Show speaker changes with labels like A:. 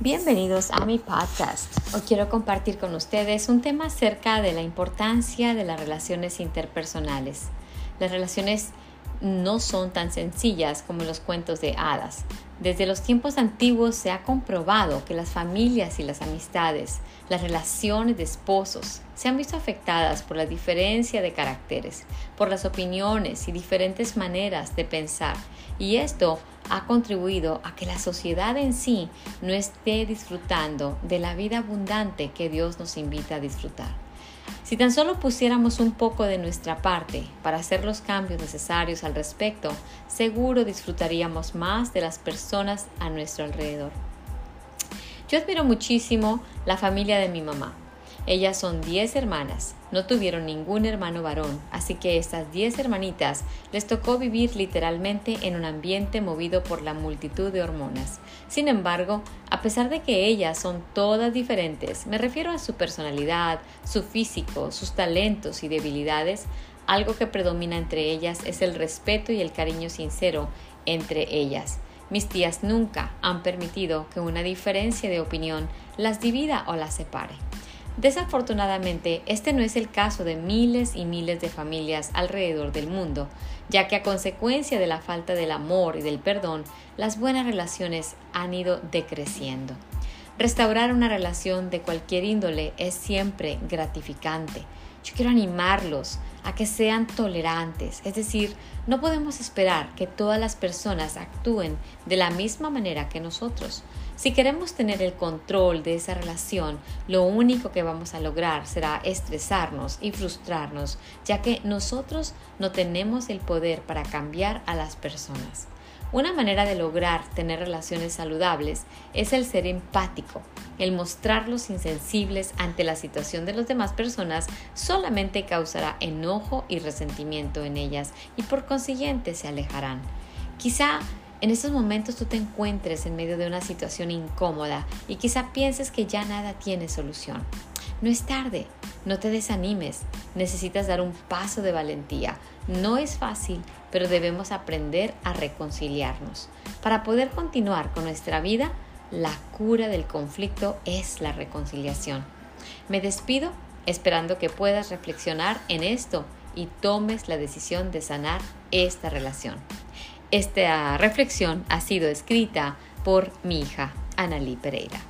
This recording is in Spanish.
A: Bienvenidos a mi podcast. Hoy quiero compartir con ustedes un tema acerca de la importancia de las relaciones interpersonales. Las relaciones no son tan sencillas como los cuentos de hadas. Desde los tiempos antiguos se ha comprobado que las familias y las amistades, las relaciones de esposos, se han visto afectadas por la diferencia de caracteres, por las opiniones y diferentes maneras de pensar, y esto ha contribuido a que la sociedad en sí no esté disfrutando de la vida abundante que Dios nos invita a disfrutar. Si tan solo pusiéramos un poco de nuestra parte para hacer los cambios necesarios al respecto, seguro disfrutaríamos más de las personas a nuestro alrededor. Yo admiro muchísimo la familia de mi mamá. Ellas son 10 hermanas, no tuvieron ningún hermano varón, así que estas 10 hermanitas les tocó vivir literalmente en un ambiente movido por la multitud de hormonas. Sin embargo, a pesar de que ellas son todas diferentes, me refiero a su personalidad, su físico, sus talentos y debilidades, algo que predomina entre ellas es el respeto y el cariño sincero entre ellas. Mis tías nunca han permitido que una diferencia de opinión las divida o las separe. Desafortunadamente, este no es el caso de miles y miles de familias alrededor del mundo, ya que a consecuencia de la falta del amor y del perdón, las buenas relaciones han ido decreciendo. Restaurar una relación de cualquier índole es siempre gratificante. Yo quiero animarlos a que sean tolerantes, es decir, no podemos esperar que todas las personas actúen de la misma manera que nosotros. Si queremos tener el control de esa relación, lo único que vamos a lograr será estresarnos y frustrarnos, ya que nosotros no tenemos el poder para cambiar a las personas. Una manera de lograr tener relaciones saludables es el ser empático. El mostrarlos insensibles ante la situación de las demás personas solamente causará enojo y resentimiento en ellas y por consiguiente se alejarán. Quizá en estos momentos tú te encuentres en medio de una situación incómoda y quizá pienses que ya nada tiene solución. No es tarde, no te desanimes, necesitas dar un paso de valentía. No es fácil, pero debemos aprender a reconciliarnos. Para poder continuar con nuestra vida, la cura del conflicto es la reconciliación. Me despido esperando que puedas reflexionar en esto y tomes la decisión de sanar esta relación. Esta reflexión ha sido escrita por mi hija, Analí Pereira.